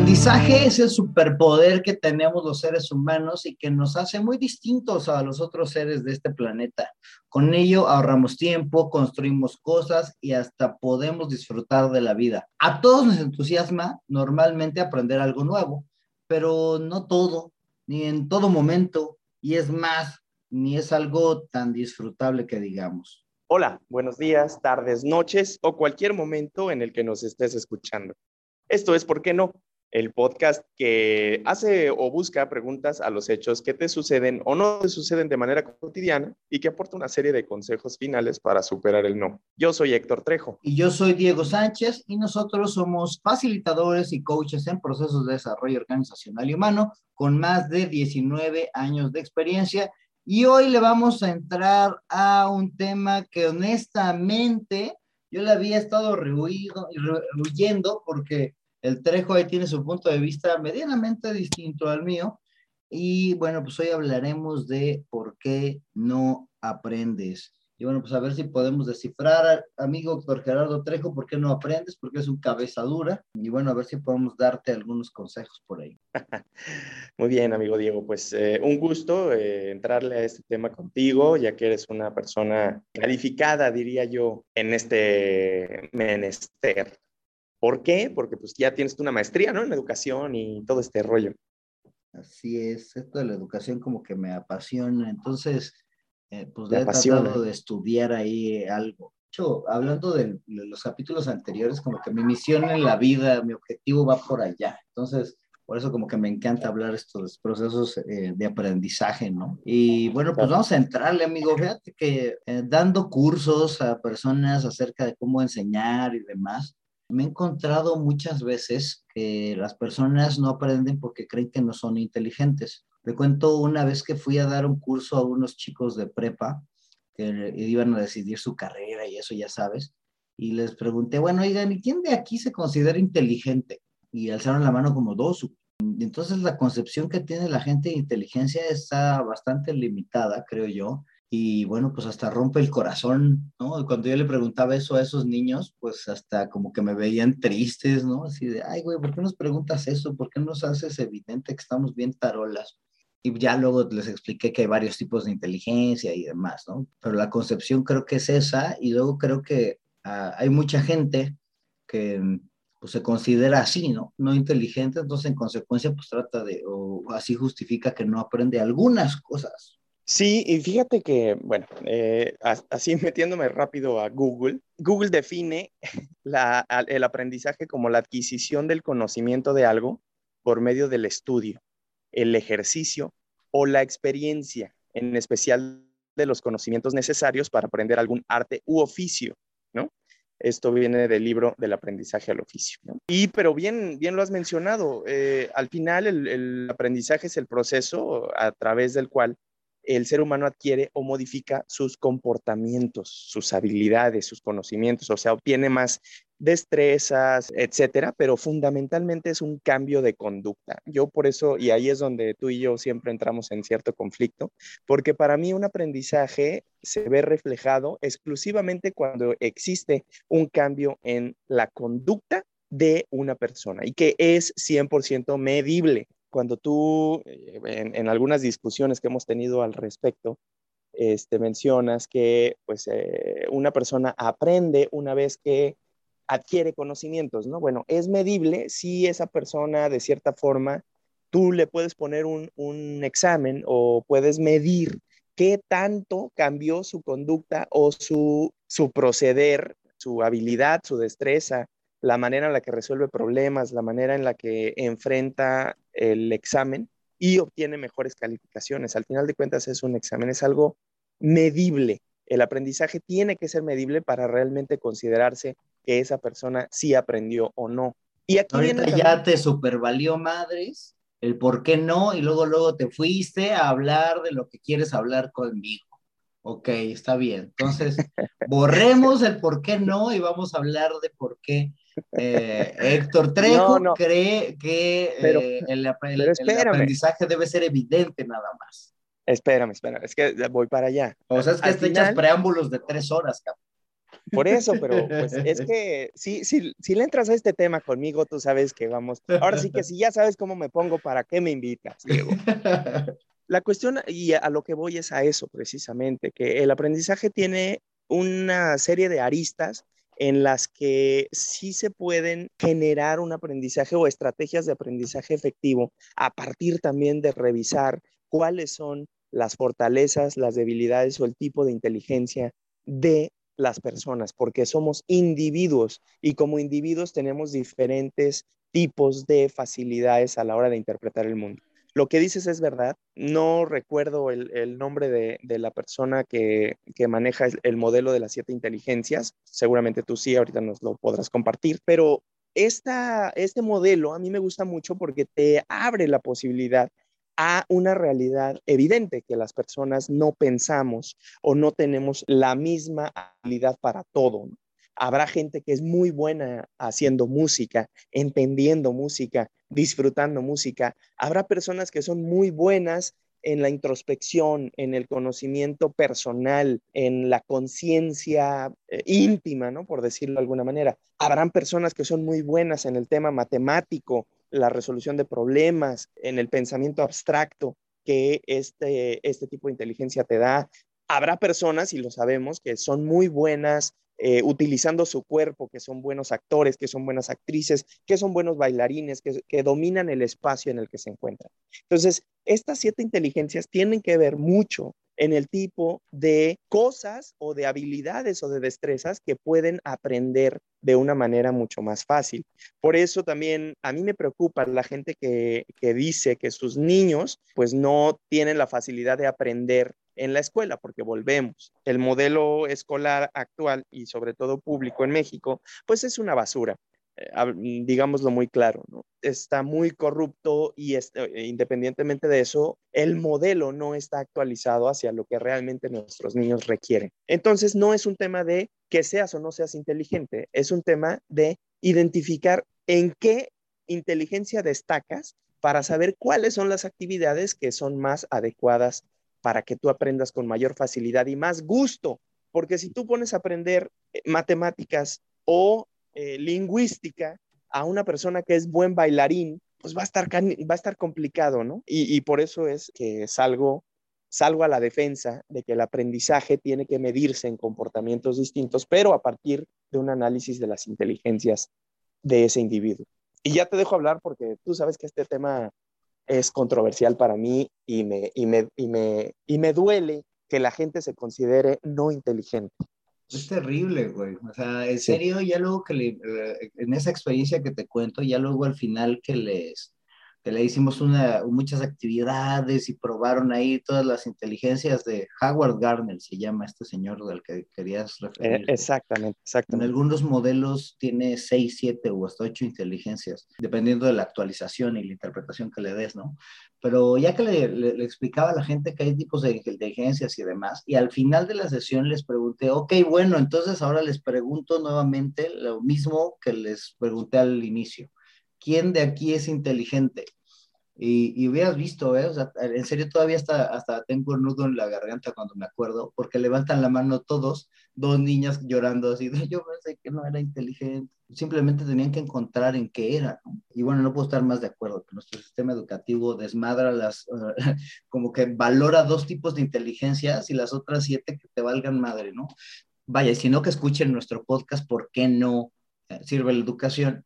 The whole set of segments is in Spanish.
Aprendizaje es el superpoder que tenemos los seres humanos y que nos hace muy distintos a los otros seres de este planeta. Con ello ahorramos tiempo, construimos cosas y hasta podemos disfrutar de la vida. A todos nos entusiasma normalmente aprender algo nuevo, pero no todo, ni en todo momento, y es más, ni es algo tan disfrutable que digamos. Hola, buenos días, tardes, noches o cualquier momento en el que nos estés escuchando. Esto es ¿Por qué no? El podcast que hace o busca preguntas a los hechos que te suceden o no te suceden de manera cotidiana y que aporta una serie de consejos finales para superar el no. Yo soy Héctor Trejo. Y yo soy Diego Sánchez y nosotros somos facilitadores y coaches en procesos de desarrollo organizacional y humano con más de 19 años de experiencia y hoy le vamos a entrar a un tema que honestamente yo le había estado rehuyendo porque el Trejo ahí tiene su punto de vista medianamente distinto al mío. Y bueno, pues hoy hablaremos de por qué no aprendes. Y bueno, pues a ver si podemos descifrar, amigo doctor Gerardo Trejo, por qué no aprendes, porque es un cabeza dura. Y bueno, a ver si podemos darte algunos consejos por ahí. Muy bien, amigo Diego, pues eh, un gusto eh, entrarle a este tema contigo, ya que eres una persona calificada, diría yo, en este menester. ¿Por qué? Porque pues ya tienes una maestría, ¿no? En educación y todo este rollo. Así es, esto de la educación como que me apasiona, entonces, eh, pues he tratado de estudiar ahí algo. De hecho, hablando de, los capítulos anteriores, como que mi misión en la vida, mi objetivo va por allá. Entonces, por eso como que me encanta hablar estos procesos eh, de aprendizaje, ¿no? Y bueno, pues vamos a entrarle, amigo. Fíjate que eh, dando cursos a personas acerca de cómo enseñar y demás, me he encontrado muchas veces que las personas no aprenden porque creen que no son inteligentes. Te cuento una vez que fui a dar un curso a unos chicos de prepa que iban a decidir su carrera y eso ya sabes. Y les pregunté, bueno, oigan, ¿y quién de aquí se considera inteligente? Y alzaron la mano como dos. Entonces la concepción que tiene la gente de inteligencia está bastante limitada, creo yo y bueno, pues hasta rompe el corazón, ¿no? Cuando yo le preguntaba eso a esos niños, pues hasta como que me veían tristes, ¿no? Así de, ay, güey, ¿por qué nos preguntas eso? ¿Por qué nos haces evidente que estamos bien tarolas? Y ya luego les expliqué que hay varios tipos de inteligencia y demás, ¿no? Pero la concepción creo que es esa y luego creo que ah, hay mucha gente que pues se considera así, ¿no? No inteligente, entonces en consecuencia pues trata de, o así justifica que no aprende algunas cosas, Sí, y fíjate que, bueno, eh, así metiéndome rápido a Google, Google define el aprendizaje como la adquisición del conocimiento de algo por medio del estudio, el ejercicio o la experiencia, en especial de los conocimientos necesarios para aprender algún arte u oficio, ¿no? Esto viene del libro del aprendizaje al oficio. Y, pero bien, bien lo has mencionado, eh, al final el aprendizaje es el proceso a través del cual el ser humano adquiere o modifica sus comportamientos, sus habilidades, sus conocimientos, o sea, obtiene más destrezas, etcétera, pero fundamentalmente es un cambio de conducta. Yo por eso, y ahí es donde tú y yo siempre entramos en cierto conflicto, porque para mí un aprendizaje se ve reflejado exclusivamente cuando existe un cambio en la conducta de una persona y que es 100% medible cuando tú, eh, en, algunas discusiones que hemos tenido al respecto, este, mencionas que pues, eh, una persona aprende una vez que adquiere conocimientos, ¿no? Bueno, es medible si esa persona, de cierta forma, tú le puedes poner un, un examen o puedes medir qué tanto cambió su conducta o su, su proceder, su habilidad, su destreza, la manera en la que resuelve problemas, la manera en la que enfrenta el examen y obtiene mejores calificaciones. Al final de cuentas es un examen, es algo medible. El aprendizaje tiene que ser medible para realmente considerarse que esa persona sí aprendió o no. Y aquí Ahorita ya te supervalió madres el por qué no y luego luego te fuiste a hablar de lo que quieres hablar conmigo. Ok, está bien. Entonces, borremos el por qué no y vamos a hablar de por qué eh, Héctor Trejo cree que eh, el, aprendizaje debe ser evidente nada más. Espérame, espérame, es que voy para allá. O sea, es que te echas preámbulos de tres horas, cabrón. Por eso, pero pues es que si, si, si le entras a este tema conmigo, tú sabes que vamos. Ahora sí que si ya sabes cómo me pongo, ¿para qué me invitas, Diego? La cuestión, y a lo que voy es a eso precisamente, que el aprendizaje tiene una serie de aristas en las que sí se pueden generar un aprendizaje o estrategias de aprendizaje efectivo a partir también de revisar cuáles son las fortalezas, las debilidades o el tipo de inteligencia de las personas, porque somos individuos y como individuos tenemos diferentes tipos de facilidades a la hora de interpretar el mundo. Lo que dices es verdad. No recuerdo el, nombre de, la persona que, maneja el, modelo de las siete inteligencias. Seguramente tú sí, ahorita nos lo podrás compartir. Pero este modelo a mí me gusta mucho porque te abre la posibilidad a una realidad evidente que las personas no pensamos o no tenemos la misma habilidad para todo. Habrá gente que es muy buena haciendo música, entendiendo música, disfrutando música. Habrá personas que son muy buenas en la introspección, en el conocimiento personal, en la conciencia eh, íntima, ¿no? Por decirlo de alguna manera. Habrán personas que son muy buenas en el tema matemático, la resolución de problemas, en el pensamiento abstracto que este, este tipo de inteligencia te da. Habrá personas, y lo sabemos, que son muy buenas eh, utilizando su cuerpo, que son buenos actores, que son buenas actrices, que son buenos bailarines, que, que dominan el espacio en el que se encuentran. Entonces, estas siete inteligencias tienen que ver mucho en el tipo de cosas o de habilidades o de destrezas que pueden aprender de una manera mucho más fácil. Por eso también a mí me preocupa la gente que, que dice que sus niños pues no tienen la facilidad de aprender en la escuela, porque volvemos. El modelo escolar actual y sobre todo público en México, pues es una basura, eh, digámoslo muy claro, ¿no? Está muy corrupto y eh, independientemente de eso, el modelo no está actualizado hacia lo que realmente nuestros niños requieren. Entonces, no es un tema de que seas o no seas inteligente, es un tema de identificar en qué inteligencia destacas para saber cuáles son las actividades que son más adecuadas para que tú aprendas con mayor facilidad y más gusto. Porque si tú pones a aprender eh, matemáticas o eh, lingüística a una persona que es buen bailarín, pues va a estar, va a estar complicado, ¿no? Y, por eso es que salgo, salgo a la defensa de que el aprendizaje tiene que medirse en comportamientos distintos, pero a partir de un análisis de las inteligencias de ese individuo. Y ya te dejo hablar porque tú sabes que este tema es controversial para mí y me, y me, y me, y me duele que la gente se considere no inteligente. Es terrible, güey. O sea, en serio, ya luego que le, eh, en esa experiencia que te cuento, ya luego al final que les, que le hicimos una, muchas actividades y probaron ahí todas las inteligencias de Howard Gardner, se llama este señor del que querías eh, referir. exactamente, exactamente. En algunos modelos tiene 6, 7 o hasta 8 inteligencias, dependiendo de la actualización y la interpretación que le des, ¿no? Pero ya que le, le, explicaba a la gente que hay tipos de inteligencias y demás, y al final de la sesión les pregunté, ok, bueno, entonces ahora les pregunto nuevamente lo mismo que les pregunté al inicio ¿quién de aquí es inteligente? Y, y, hubieras visto, ¿eh? En serio todavía hasta, hasta tengo un nudo en la garganta cuando me acuerdo, porque levantan la mano todos, dos niñas llorando así, yo pensé que no era inteligente, simplemente tenían que encontrar en qué era, ¿no? Y bueno, no puedo estar más de acuerdo, que nuestro sistema educativo desmadra las, como que valora dos tipos de inteligencias y las otras siete que te valgan madre, ¿no? Vaya, si no que escuchen nuestro podcast, ¿por qué no eh, sirve la educación?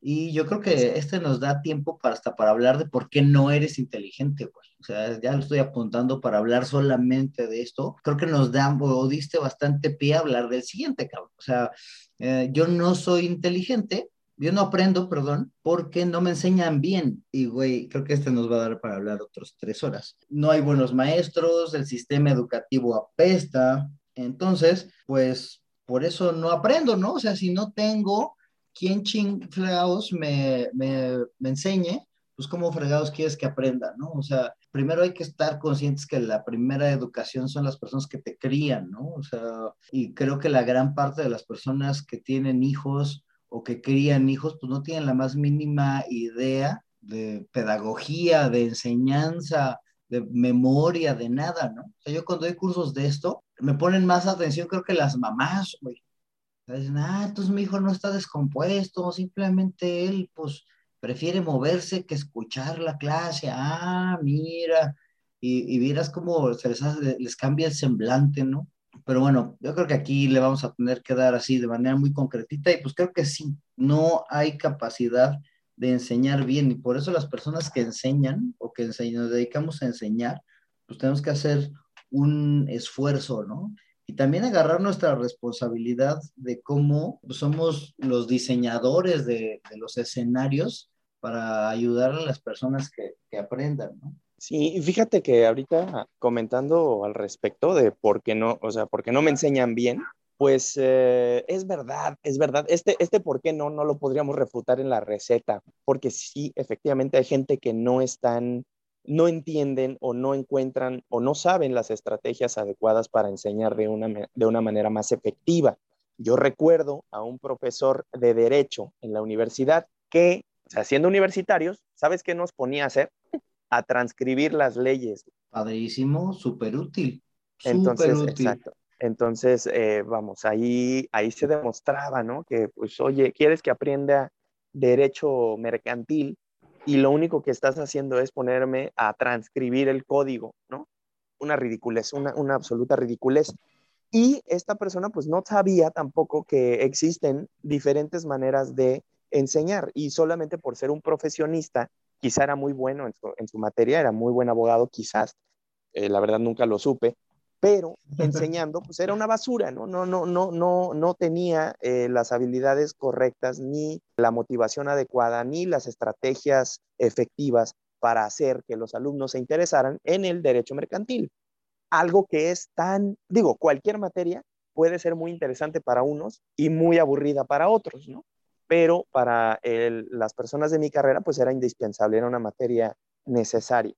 Y yo creo que este nos da tiempo para hasta para hablar de por qué no eres inteligente, güey. O sea, ya lo estoy apuntando para hablar solamente de esto. Creo que nos da o diste bastante pie a hablar del siguiente, cabrón. O sea, eh, yo no soy inteligente, yo no aprendo, perdón, porque no me enseñan bien. Y, güey, creo que este nos va a dar para hablar otros tres horas. No hay buenos maestros, el sistema educativo apesta. Entonces, pues, por eso no aprendo, ¿no? O sea, si no tengo ¿quién ching fregados me, me, me enseñe? Pues cómo fregados quieres que aprenda, ¿no? O sea, primero hay que estar conscientes que la primera educación son las personas que te crían, ¿no? O sea, y creo que la gran parte de las personas que tienen hijos o que crían hijos, pues no tienen la más mínima idea de pedagogía, de enseñanza, de memoria, de nada, ¿no? O sea, yo cuando doy cursos de esto, me ponen más atención creo que las mamás, güey Dicen, ah, entonces mi hijo no está descompuesto, simplemente él, pues, prefiere moverse que escuchar la clase. Ah, mira, y, y vieras cómo se les, les cambia el semblante, ¿no? Pero bueno, yo creo que aquí le vamos a tener que dar así de manera muy concretita y pues creo que sí, no hay capacidad de enseñar bien y por eso las personas que enseñan o que nos dedicamos a enseñar, pues tenemos que hacer un esfuerzo, ¿no? Y también agarrar nuestra responsabilidad de cómo somos los diseñadores de, los escenarios para ayudar a las personas que, aprendan, ¿no? Sí, fíjate que ahorita comentando al respecto de por qué no, o sea, por qué no me enseñan bien, pues eh, es verdad, es verdad. Este, este por qué no, no lo podríamos refutar en la receta, porque sí, efectivamente hay gente que no están, no entienden o no encuentran o no saben las estrategias adecuadas para enseñar de una, de una manera más efectiva. Yo recuerdo a un profesor de derecho en la universidad que, o sea, siendo universitarios, ¿sabes qué nos ponía a hacer? a transcribir las leyes. Padrísimo, súper útil. Entonces, exacto. Entonces, eh, vamos, ahí, ahí se demostraba, ¿no? Que, pues, oye, ¿quieres que aprenda derecho mercantil? Y lo único que estás haciendo es ponerme a transcribir el código, ¿no? Una ridiculez, una, absoluta ridiculez. Y esta persona, pues, no sabía tampoco que existen diferentes maneras de enseñar y solamente por ser un profesionista quizá era muy bueno en su, materia, era muy buen abogado, quizás, eh, la verdad nunca lo supe, pero enseñando, pues era una basura, ¿no? No, no, no, no, no tenía eh, las habilidades correctas, ni la motivación adecuada, ni las estrategias efectivas para hacer que los alumnos se interesaran en el derecho mercantil. Algo que es tan, digo, cualquier materia puede ser muy interesante para unos y muy aburrida para otros, ¿no? pero para las personas de mi carrera pues era indispensable, era una materia necesaria.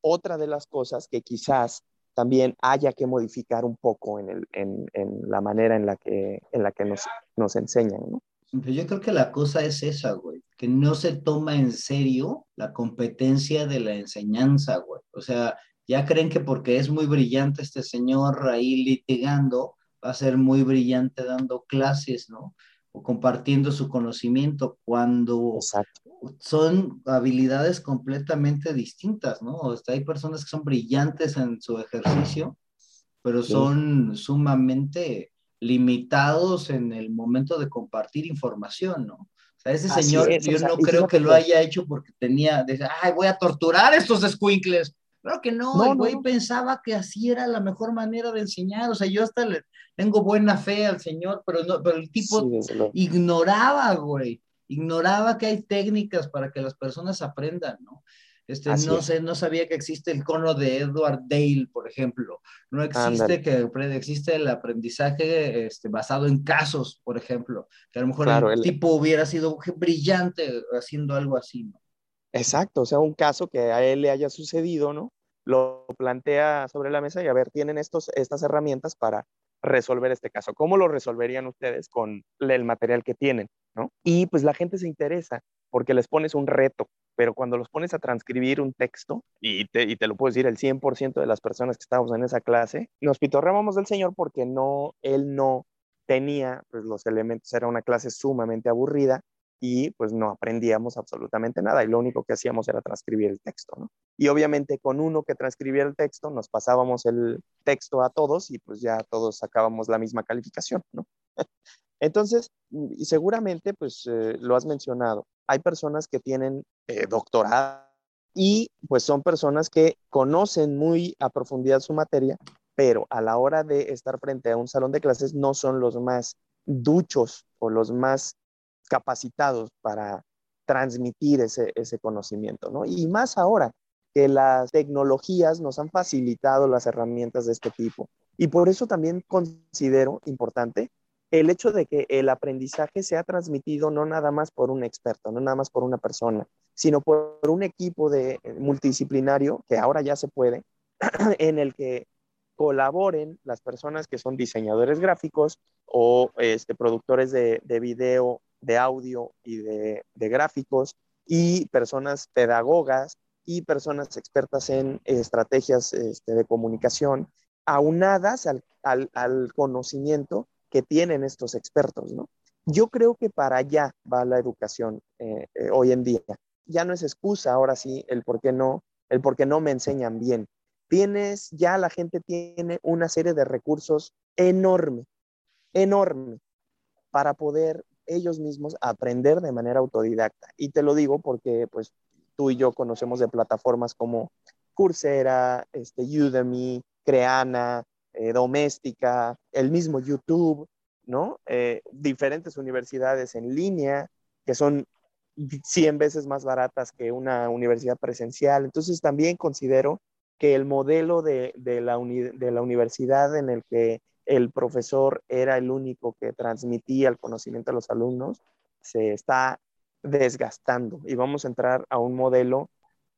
Otra de las cosas que quizás también haya que modificar un poco en, la manera en la que, en la que nos, nos enseñan, ¿no? Pues yo creo que la cosa es esa, güey, que no se toma en serio la competencia de la enseñanza, güey. O sea, ya creen que porque es muy brillante este señor ahí litigando, va a ser muy brillante dando clases, ¿no? o compartiendo su conocimiento cuando son habilidades completamente distintas, ¿no? O hay personas que son brillantes en su ejercicio, pero son sumamente limitados en el momento de compartir información, ¿no? O sea, ese señor, yo no creo que lo haya hecho porque tenía, de, ay, voy a torturar a estos squinkless. Claro que no, el güey pensaba que así era la mejor manera de enseñar. O sea, yo hasta le tengo buena fe al señor, pero, no, pero el tipo ignoraba, güey. Ignoraba que hay técnicas para que las personas aprendan, ¿no? Este, no sé, no sabía que existe el cono de Edward Dale, por ejemplo. No existe que existe el aprendizaje este, basado en casos, por ejemplo. Que a lo mejor el, tipo hubiera sido brillante haciendo algo así, ¿no? Exacto, o sea, un caso que a él le haya sucedido, ¿no? Lo plantea sobre la mesa y a ver, tienen estos, estas herramientas para resolver este caso. ¿Cómo lo resolverían ustedes con el material que tienen, Y pues la gente se interesa porque les pones un reto, pero cuando los pones a transcribir un texto, y te, y te lo puedo decir, el 100% de las personas que estábamos en esa clase, nos pitorreábamos del Señor porque no, él no tenía pues, los elementos, era una clase sumamente aburrida, y pues no aprendíamos absolutamente nada y lo único que hacíamos era transcribir el texto. Y obviamente con uno que transcribía el texto nos pasábamos el texto a todos y pues ya todos sacábamos la misma calificación. Entonces, seguramente pues eh, lo has mencionado, hay personas que tienen eh, doctorado y pues son personas que conocen muy a profundidad su materia, pero a la hora de estar frente a un salón de clases no son los más duchos o los más capacitados para transmitir ese conocimiento, ¿no? Y más ahora que las tecnologías nos han facilitado las herramientas de este tipo. Y por eso también considero importante el hecho de que el aprendizaje sea transmitido no nada más por un experto, no nada más por una persona, sino por un equipo de eh, multidisciplinario que ahora ya se puede, en el que colaboren las personas que son diseñadores gráficos o este, productores de, de video de audio y de, gráficos y personas pedagogas y personas expertas en estrategias este, de comunicación, aunadas al, conocimiento que tienen estos expertos, ¿no? Yo creo que para allá va la educación eh, eh, hoy en día. Ya no es excusa, ahora sí, el por qué no, el por qué no me enseñan bien. Tienes, ya la gente tiene una serie de recursos enorme, enorme, para poder ellos mismos aprender de manera autodidacta. Y te lo digo porque, pues, tú y yo conocemos de plataformas como Coursera, este, Udemy, Creana, eh, Doméstica, el mismo YouTube, ¿no? Eh, diferentes universidades en línea que son 100 veces más baratas que una universidad presencial. Entonces también considero que el modelo de, la, de la universidad en el que el profesor era el único que transmitía el conocimiento a los alumnos se está desgastando y vamos a entrar a un modelo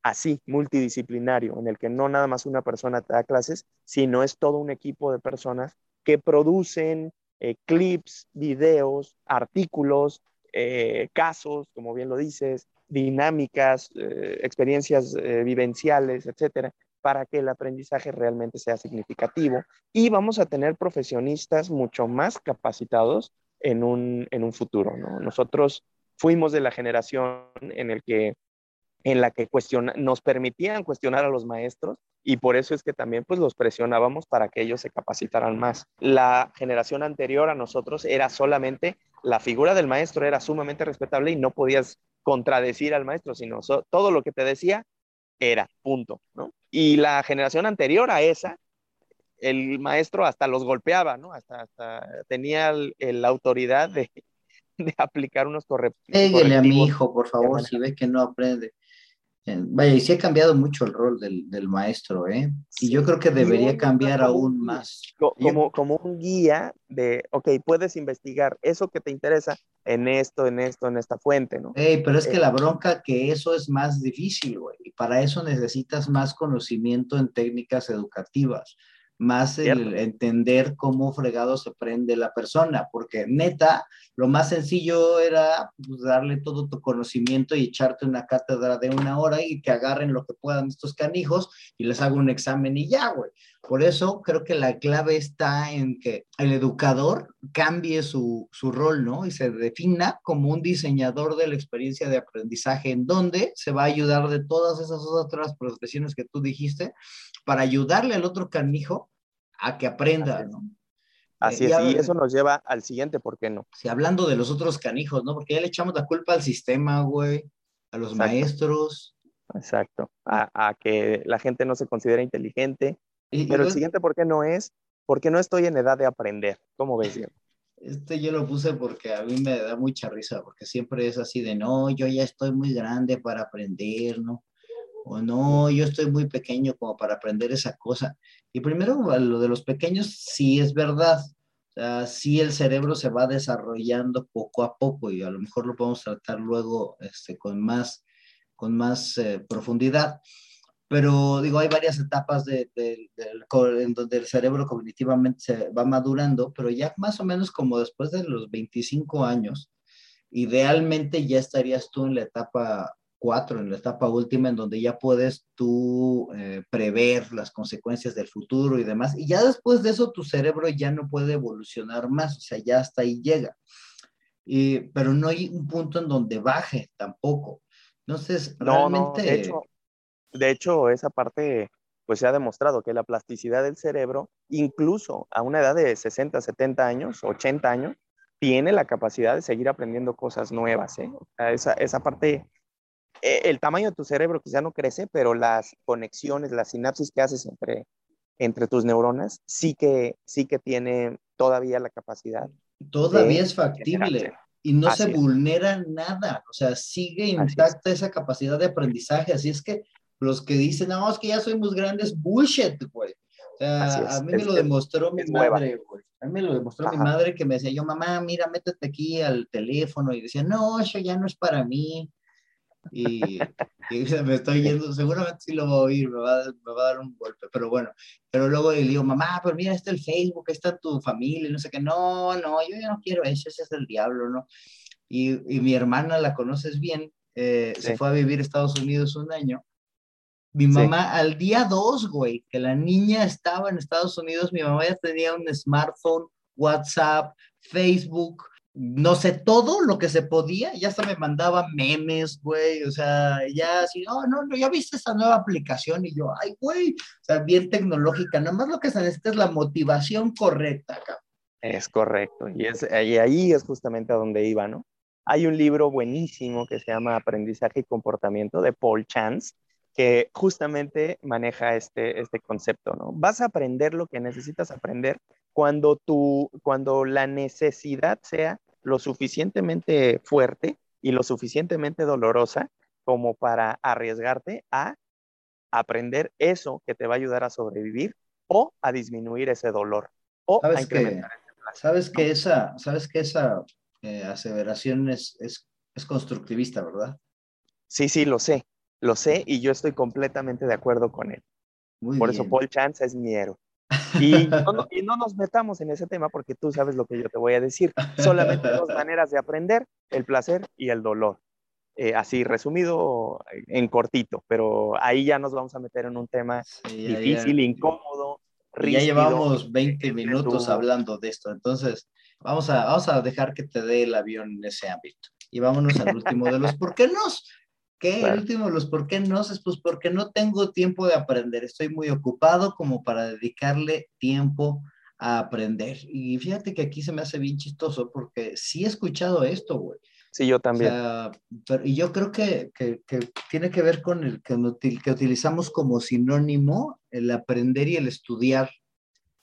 así, multidisciplinario, en el que no nada más una persona te da clases, sino es todo un equipo de personas que producen eh, clips, videos, artículos, eh, casos, como bien lo dices, dinámicas, eh, experiencias vivenciales, etcétera, para que el aprendizaje realmente sea significativo. Y vamos a tener profesionistas mucho más capacitados en un, en un futuro. ¿no? Nosotros fuimos de la generación en el que en la que nos permitían cuestionar a los maestros y por eso es que también pues los presionábamos para que ellos se capacitaran más. La generación anterior a nosotros era solamente la figura del maestro era sumamente respetable y no podías contradecir al maestro, sino todo lo que te decía era, punto, ¿no? Y la generación anterior a esa, el maestro hasta los golpeaba, ¿no? Hasta, tenía la autoridad de, de aplicar unos correctos. Pégale a mi hijo, por favor, si ve que no aprende. Eh, vaya, y sí ha cambiado mucho el rol del, del maestro, ¿eh? Y yo creo que debería cambiar aún más. Como, como un guía de, ok, puedes investigar eso que te interesa en esto, en esto, en esta fuente, ¿no? Ey, pero es que eh, la bronca que eso es más difícil, güey. Y para eso necesitas más conocimiento en técnicas educativas más el entender cómo fregado se prende la persona, porque neta, lo más sencillo era pues, darle todo tu conocimiento y echarte una cátedra de una hora y que agarren lo que puedan estos canijos y les haga un examen y ya, güey. Por eso creo que la clave está en que el educador cambie su, su rol, ¿no? Y se defina como un diseñador de la experiencia de aprendizaje, en donde se va a ayudar de todas esas otras profesiones que tú dijiste para ayudarle al otro canijo a que aprenda, ¿no? Así eh, es, y, eso nos lleva al siguiente, ¿por qué no? Sí, hablando de los otros canijos, ¿no? Porque ya le echamos la culpa al sistema, güey, a los maestros. Exacto, a, que la gente no se considera inteligente. Pero el siguiente, ¿por qué no es? Porque no estoy en edad de aprender. ¿Cómo ves, Diego? Este yo lo puse porque a mí me da mucha risa, porque siempre es así de, no, yo ya estoy muy grande para aprender, ¿no? O no, yo estoy muy pequeño como para aprender esa cosa. Y primero, lo de los pequeños, sí es verdad. Sí el cerebro se va desarrollando poco a poco y a lo mejor lo podemos tratar luego este, con más, con más eh, profundidad. Pero digo, hay varias etapas de, en donde el cerebro cognitivamente se va madurando, pero ya más o menos como después de los 25 años, idealmente ya estarías tú en la etapa cuatro, en la etapa última, en donde ya puedes tú eh, prever las consecuencias del futuro y demás. Y ya después de eso, tu cerebro ya no puede evolucionar más, o sea, ya hasta ahí llega. pero no hay un punto en donde baje tampoco. Entonces, realmente... de, hecho, de hecho, esa parte, pues se ha demostrado que la plasticidad del cerebro, incluso a una edad de 60, 70 años, 80 años, tiene la capacidad de seguir aprendiendo cosas nuevas. ¿eh? esa, esa parte el tamaño de tu cerebro quizá no crece, pero las conexiones, las sinapsis que haces entre, entre tus neuronas sí que, sí que tiene todavía la capacidad. Todavía es factible y no se vulnera nada, o sea, sigue intacta esa capacidad de aprendizaje, así es que los que dicen, no, es que ya soy muy grande, es bullshit, güey. O sea, a mí me lo demostró mi madre, güey. A mí me lo demostró mi madre que me decía yo, mamá, mira, métete aquí al teléfono. Y decía, no, eso ya no es para mí y, me estoy yendo, seguramente sí lo voy a oír, me va, me va, a dar un golpe, pero bueno, pero luego le digo, mamá, pero mira, está el Facebook, está tu familia, no sé qué, no, no, yo ya no quiero eso, ese es el diablo, ¿no? Y, y mi hermana, la conoces bien, eh, se fue a vivir a Estados Unidos un año. Mi mamá, al día dos, güey, que la niña estaba en Estados Unidos, mi mamá ya tenía un smartphone WhatsApp, Facebook, no sé, todo lo que se podía, ya hasta me mandaba memes, güey, o sea, ya así, oh, no, no, ya viste esa nueva aplicación y yo, ay, güey, o sea, bien tecnológica, nada más lo que se necesita es la motivación correcta, cabrón. Es correcto, y, es, y ahí es justamente a donde iba, ¿no? Hay un libro buenísimo que se llama Aprendizaje y Comportamiento de Paul Chance, que justamente maneja este, este concepto, ¿no? Vas a aprender lo que necesitas aprender cuando, tu, cuando la necesidad sea lo suficientemente fuerte y lo suficientemente dolorosa como para arriesgarte a aprender eso que te va a ayudar a sobrevivir o a disminuir ese dolor o ¿Sabes a incrementar que, Sabes que esa, sabes que esa eh, aseveración es, es, es constructivista, ¿verdad? Sí, sí, lo sé, lo sé y yo estoy completamente de acuerdo con él. Por eso Paul Chance es mi héroe. Y no, y no, nos metamos en ese tema porque tú sabes lo que yo te voy a decir. Solamente dos maneras de aprender, el placer y el dolor. Eh, así resumido en cortito, pero ahí ya nos vamos a meter en un tema difícil, incómodo. ya llevamos 20 minutos hablando de esto, entonces vamos a, vamos a dejar que te dé el avión en ese ámbito. Y vámonos al último de los por qué no. ¿Qué? El último los por qué no es pues porque no tengo tiempo de aprender. Estoy muy ocupado como para dedicarle tiempo a aprender. Y fíjate que aquí se me hace bien chistoso porque sí he escuchado esto, güey. Sí, yo también. y yo creo que, que, que, tiene que ver con el que, que utilizamos como sinónimo el aprender y el estudiar.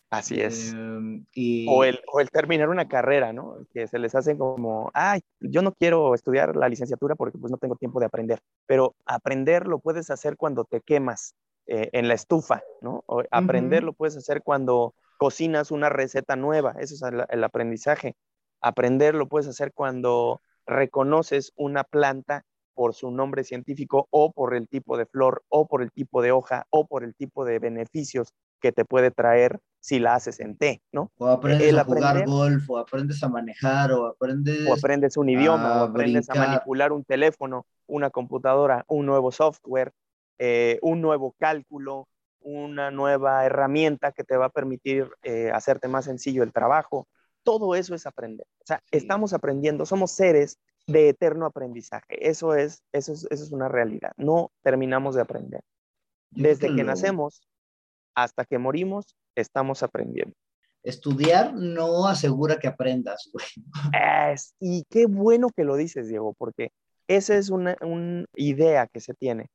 Así es. Em, o, el, o, el, terminar una carrera, ¿no? Que se les hace como, ay, yo no quiero estudiar la licenciatura porque pues no tengo tiempo de aprender. Pero aprender lo puedes hacer cuando te quemas eh, en la estufa, ¿no? O aprender lo puedes hacer cuando cocinas una receta nueva, eso es el, el aprendizaje. Aprender lo puedes hacer cuando reconoces una planta por su nombre científico o por el tipo de flor o por el tipo de hoja o por el tipo de beneficios que te puede traer si la haces en té, ¿no? O aprendes a jugar golf, o aprendes a manejar, o aprendes... O aprendes un idioma, o aprendes a manipular un teléfono, una computadora, un nuevo software, eh, un nuevo cálculo, una nueva herramienta que te va a permitir eh, hacerte más sencillo el trabajo. Todo eso es aprender. O sea, estamos aprendiendo, somos seres de eterno aprendizaje. Eso es, eso es, eso es una realidad. No terminamos de aprender. Desde que nacemos hasta que morimos, estamos aprendiendo. Estudiar no asegura que aprendas, Es, y qué bueno que lo dices, Diego, porque esa es una, idea que se tiene.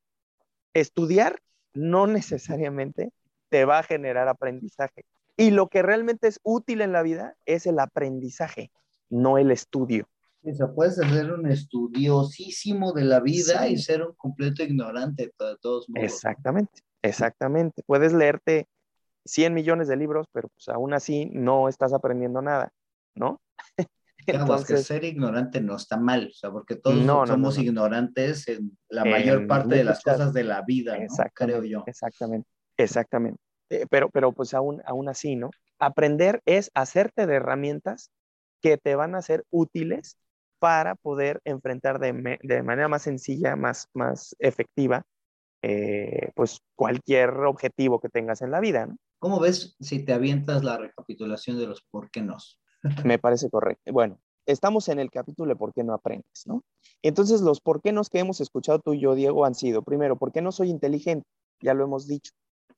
Estudiar no necesariamente te va a generar aprendizaje. Y lo que realmente es útil en la vida es el aprendizaje, no el estudio. O sea, puedes ser un estudiosísimo de la vida y ser un completo ignorante de todos modos. Exactamente, exactamente. Puedes leerte 100 millones de libros, pero pues aún así no estás aprendiendo nada, ¿no? Entonces, ser ignorante no está mal, o sea, porque todos somos ignorantes en la mayor parte de las cosas de la vida, creo yo. Exactamente, exactamente. Eh, pero, pero pues aún, aún así, ¿no? Aprender es hacerte de herramientas que te van a ser útiles para poder enfrentar de, de manera más sencilla, más, más efectiva, eh, pues cualquier objetivo que tengas en la vida, ¿no? ¿Cómo ves si te avientas la recapitulación de los por qué no? Me parece correcto. Bueno, estamos en el capítulo de por qué no aprendes, ¿no? Entonces, los por qué no que hemos escuchado tú y yo, Diego, han sido, primero, ¿por qué no soy inteligente? Ya lo hemos dicho.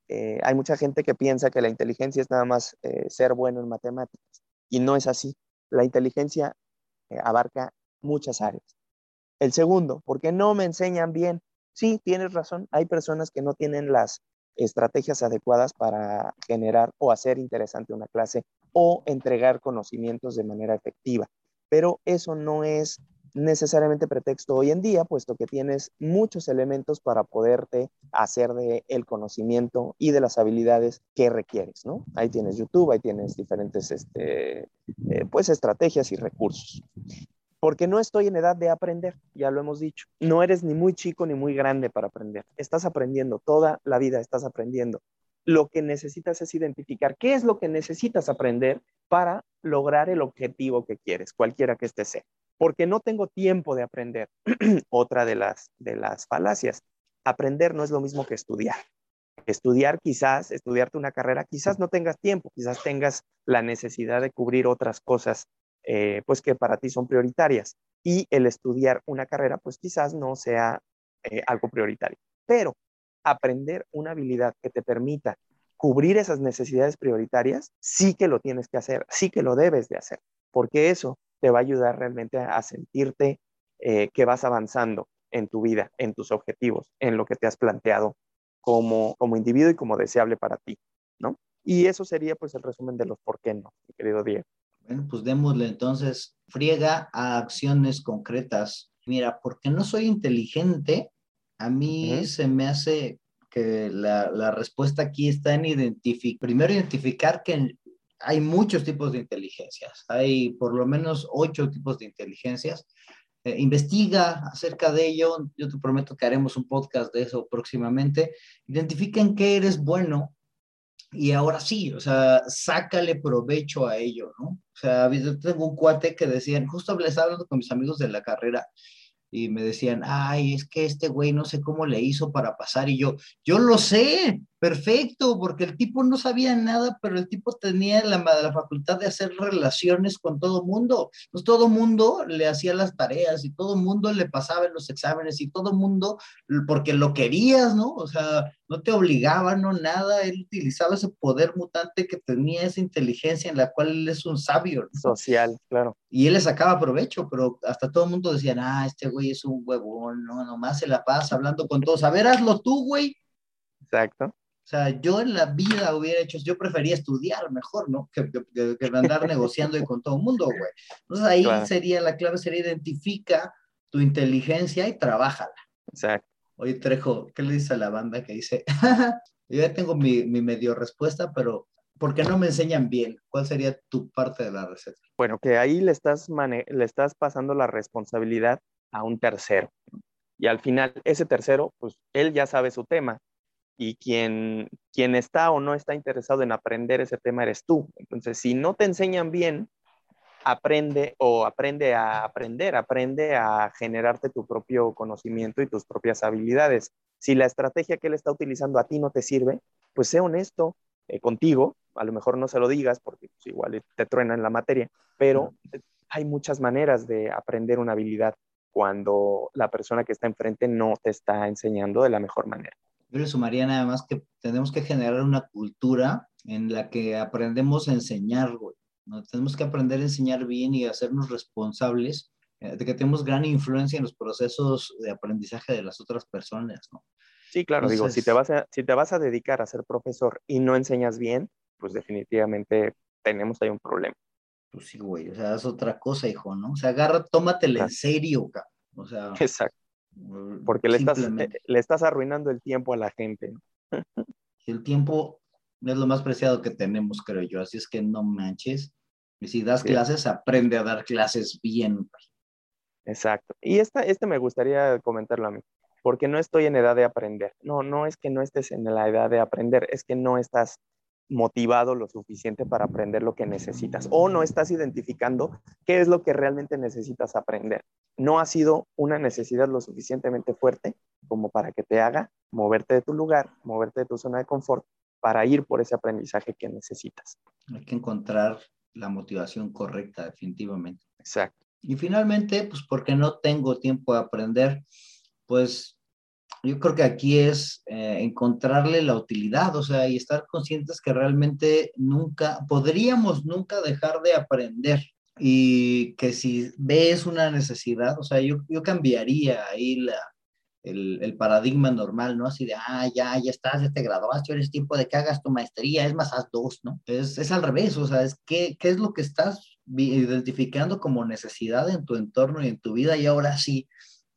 Eh, hay mucha gente que piensa que la inteligencia es nada más eh, ser bueno en matemáticas y no es así. La inteligencia eh, abarca muchas áreas. El segundo, ¿por qué no me enseñan bien? Sí, tienes razón, hay personas que no tienen las estrategias adecuadas para generar o hacer interesante una clase o entregar conocimientos de manera efectiva. Pero eso no es necesariamente pretexto hoy en día, puesto que tienes muchos elementos para poderte hacer de el conocimiento y de las habilidades que requieres, ¿no? Ahí tienes YouTube, ahí tienes diferentes, este, eh, pues, estrategias y recursos porque no estoy en edad de aprender, ya lo hemos dicho. No eres ni muy chico ni muy grande para aprender. Estás aprendiendo, toda la vida estás aprendiendo. Lo que necesitas es identificar qué es lo que necesitas aprender para lograr el objetivo que quieres, cualquiera que este sea. Porque no tengo tiempo de aprender. Otra de las, de las falacias. Aprender no es lo mismo que estudiar. estudiar quizás, estudiarte una carrera, quizás no tengas tiempo, quizás tengas la necesidad de cubrir otras cosas, eh, pues que para ti son prioritarias. Y el estudiar una carrera, pues quizás no sea eh, algo prioritario. Pero aprender una habilidad que te permita cubrir esas necesidades prioritarias, sí que lo tienes que hacer, sí que lo debes de hacer, porque eso te va a ayudar realmente a, sentirte eh, que vas avanzando en tu vida, en tus objetivos, en lo que te has planteado como, como individuo y como deseable para ti, ¿no? Y eso sería pues el resumen de los por qué no, mi querido Diego. Bueno, pues démosle entonces friega a acciones concretas. Mira, porque no soy inteligente, a mí se me hace que la, la respuesta aquí está en identificar, primero identificar que hay muchos tipos de inteligencias, hay por lo menos ocho tipos de inteligencias. Eh, investiga acerca de ello, yo te prometo que haremos un podcast de eso próximamente. Identifica en qué eres bueno y ahora sí, o sea, sácale provecho a ello, ¿no? O sea, yo tengo un cuate que decían, justo estaba hablando con mis amigos de la carrera, y me decían, ay, es que este güey no sé cómo le hizo para pasar. Y yo, yo lo sé, perfecto, porque el tipo no sabía nada, pero el tipo tenía la, la facultad de hacer relaciones con todo mundo. Pues todo mundo le hacía las tareas y todo mundo le pasaba en los exámenes y todo mundo, porque lo querías, ¿no? O sea, no te obligaba, no nada, él utilizaba ese poder mutante que tenía esa inteligencia en la cual él es un sabio. Social, claro. Y él le sacaba provecho, pero hasta todo el mundo decía, ah, este güey es un huevón, no, nomás se la pasa hablando con todos. A ver, hazlo tú, güey. Exacto. O sea, yo en la vida hubiera hecho, yo prefería estudiar mejor, ¿no? Que, que, andar negociando y con todo el mundo, güey. Entonces ahí sería, la clave sería identifica tu inteligencia y trabájala. Exacto. Oye, Trejo, ¿qué le dice a la banda que dice, yo ya tengo mi, mi medio respuesta, pero ¿por qué no me enseñan bien? ¿Cuál sería tu parte de la receta? Bueno, que ahí le estás, le estás pasando la responsabilidad a un tercero. Y al final, ese tercero, pues él ya sabe su tema. Y quien, quien está o no está interesado en aprender ese tema eres tú. Entonces, si no te enseñan bien, aprende o aprende a aprender, aprende a generarte tu propio conocimiento y tus propias habilidades. Si la estrategia que él está utilizando a ti no te sirve, pues sé honesto eh, contigo, a lo mejor no se lo digas porque pues, igual te truena en la materia, pero hay muchas maneras de aprender una habilidad cuando la persona que está enfrente no te está enseñando de la mejor manera. Yo le sumaría nada más que tenemos que generar una cultura en la que aprendemos a enseñar, güey. ¿no? Tenemos que aprender a enseñar bien y hacernos responsables eh, de que tenemos gran influencia en los procesos de aprendizaje de las otras personas, ¿no? Sí, claro, digo, si te, vas a, si te vas a dedicar a ser profesor y no enseñas bien, pues definitivamente tenemos ahí un problema. Pues sí, güey, o sea, es otra cosa, hijo, ¿no? O sea, agarra, tómatela en serio, cabrón. O sea, Exacto. Porque le estás, eh, le estás arruinando el tiempo a la gente. El tiempo es lo más preciado que tenemos, creo yo. Así es que no manches. Y si das clases, aprende a dar clases bien. Exacto. Y esta, este me gustaría comentarlo a mí, porque no estoy en edad de aprender. No, no es que no estés en la edad de aprender, es que no estás motivado lo suficiente para aprender lo que necesitas o no estás identificando qué es lo que realmente necesitas aprender. No ha sido una necesidad lo suficientemente fuerte como para que te haga moverte de tu lugar, moverte de tu zona de confort para ir por ese aprendizaje que necesitas. Hay que encontrar la motivación correcta, definitivamente. Exacto. Y finalmente, pues porque no tengo tiempo de aprender, pues yo creo que aquí es eh, encontrarle la utilidad, o sea, y estar conscientes que realmente nunca, podríamos nunca dejar de aprender y que si ves una necesidad, o sea, yo, yo cambiaría ahí la, el, el, paradigma normal, ¿no? Así de, ah, ya, ya estás, ya te graduaste, eres tiempo de que hagas tu maestría, es más, haz dos, ¿no? Es, es al revés, o sea, es qué, qué es lo que estás identificando como necesidad en tu entorno y en tu vida y ahora sí,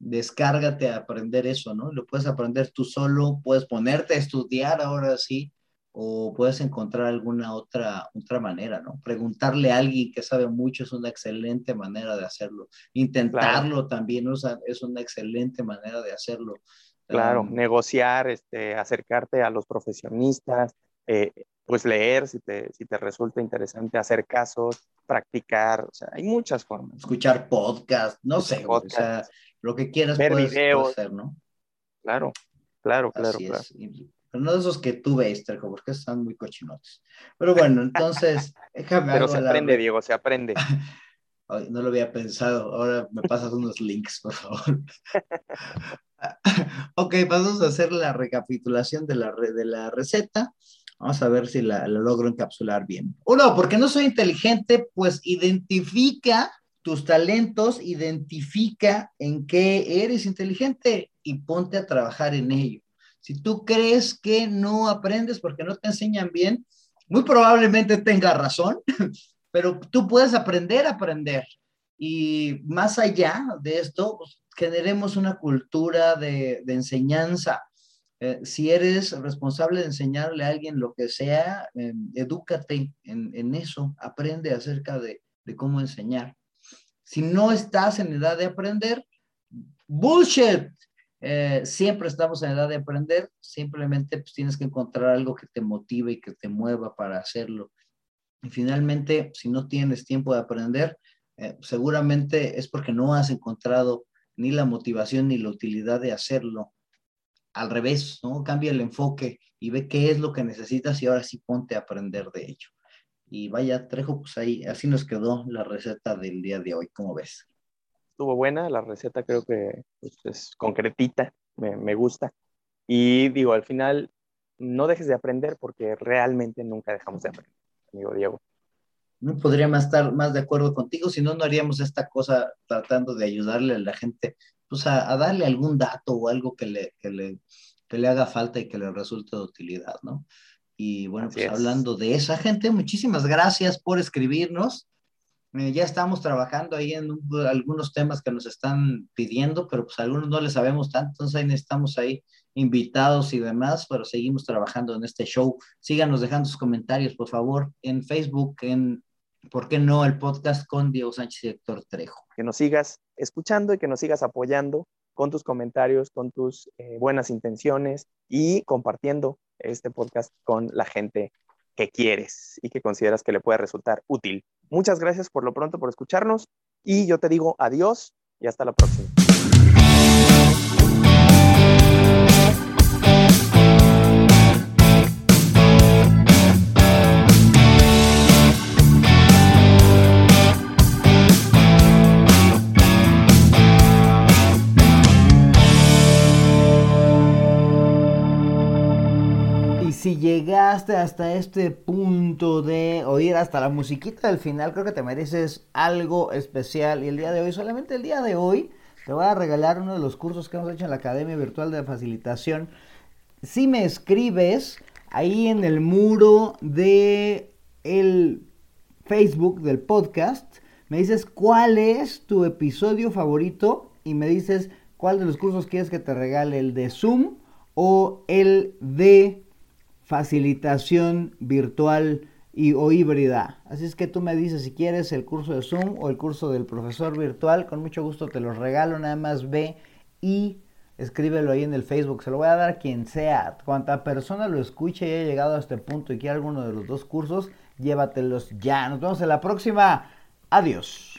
descárgate a aprender eso, ¿no? Lo puedes aprender tú solo, puedes ponerte a estudiar ahora sí, o puedes encontrar alguna otra, otra manera, ¿no? Preguntarle a alguien que sabe mucho es una excelente manera de hacerlo. Intentarlo también es una excelente manera de hacerlo. Claro, negociar, este, acercarte a los profesionistas, eh, pues leer si te, si te resulta interesante, hacer casos, practicar, o sea, hay muchas formas. Escuchar podcast, no sé, o sea, lo que quieras ver videos, hacer, ¿no? Claro, claro, claro, claro. pero no de esos que tú ves, Trejo, porque están muy cochinotes. Pero bueno, entonces, déjame Pero se aprende, Diego, se aprende. no lo había pensado. Ahora me pasas unos links, por favor. ok, vamos a hacer la recapitulación de la, de la receta. Vamos a ver si la, la logro encapsular bien. Uno, porque no soy inteligente, pues identifica tus talentos, identifica en qué eres inteligente y ponte a trabajar en ello. Si tú crees que no aprendes porque no te enseñan bien, muy probablemente tenga razón, pero tú puedes aprender a aprender. Y más allá de esto, pues, generemos una cultura de, enseñanza. Eh, si eres responsable de enseñarle a alguien lo que sea, eh, edúcate en, eso, aprende acerca de, cómo enseñar. Si no estás en edad de aprender, bullshit. Eh, siempre estamos en edad de aprender, simplemente pues, tienes que encontrar algo que te motive y que te mueva para hacerlo. Y finalmente, si no tienes tiempo de aprender, eh, seguramente es porque no has encontrado ni la motivación ni la utilidad de hacerlo. Al revés, ¿no? Cambia el enfoque y ve qué es lo que necesitas y ahora sí ponte a aprender de ello. Y vaya, Trejo, pues ahí, así nos quedó la receta del día de hoy, ¿cómo ves? Estuvo buena, la receta creo que pues, es concretita, me, me gusta. Y digo, al final, no dejes de aprender porque realmente nunca dejamos de aprender amigo Diego. No podría más estar más de acuerdo contigo, si no, no haríamos esta cosa tratando de ayudarle a la gente, pues a, darle algún dato o algo que le, que le, que le haga falta y que le resulte de utilidad, ¿no? Y bueno, pues hablando de esa gente, muchísimas gracias por escribirnos. Eh, ya estamos trabajando ahí en algunos temas que nos están pidiendo, pero pues algunos no les sabemos tanto, entonces ahí necesitamos ahí invitados y demás, pero seguimos trabajando en este show. Síganos dejando sus comentarios, por favor, en Facebook, en, ¿por qué no?, el podcast con Diego Sánchez y Héctor Trejo. Que nos sigas escuchando y que nos sigas apoyando con tus comentarios, con tus eh, buenas intenciones y compartiendo este podcast con la gente que quieres y que consideras que le puede resultar útil. Muchas gracias por lo pronto por escucharnos y yo te digo adiós y hasta la próxima. Llegaste hasta este punto de oír hasta la musiquita del final, creo que te mereces algo especial. Y el día de hoy, solamente el día de hoy, te voy a regalar uno de los cursos que hemos hecho en la Academia Virtual de Facilitación. Si me escribes ahí en el muro de el Facebook del podcast, me dices cuál es tu episodio favorito y me dices cuál de los cursos quieres que te regale, el de Zoom o el de facilitación virtual y, o híbrida. Así es que tú me dices si quieres el curso de Zoom o el curso del profesor virtual, con mucho gusto te los regalo, nada más ve y escríbelo ahí en el Facebook. Se lo voy a dar a quien sea. Cuanta persona lo escuche y haya llegado a este punto y quiera alguno de los dos cursos, llévatelos ya. Nos vemos en la próxima. Adiós.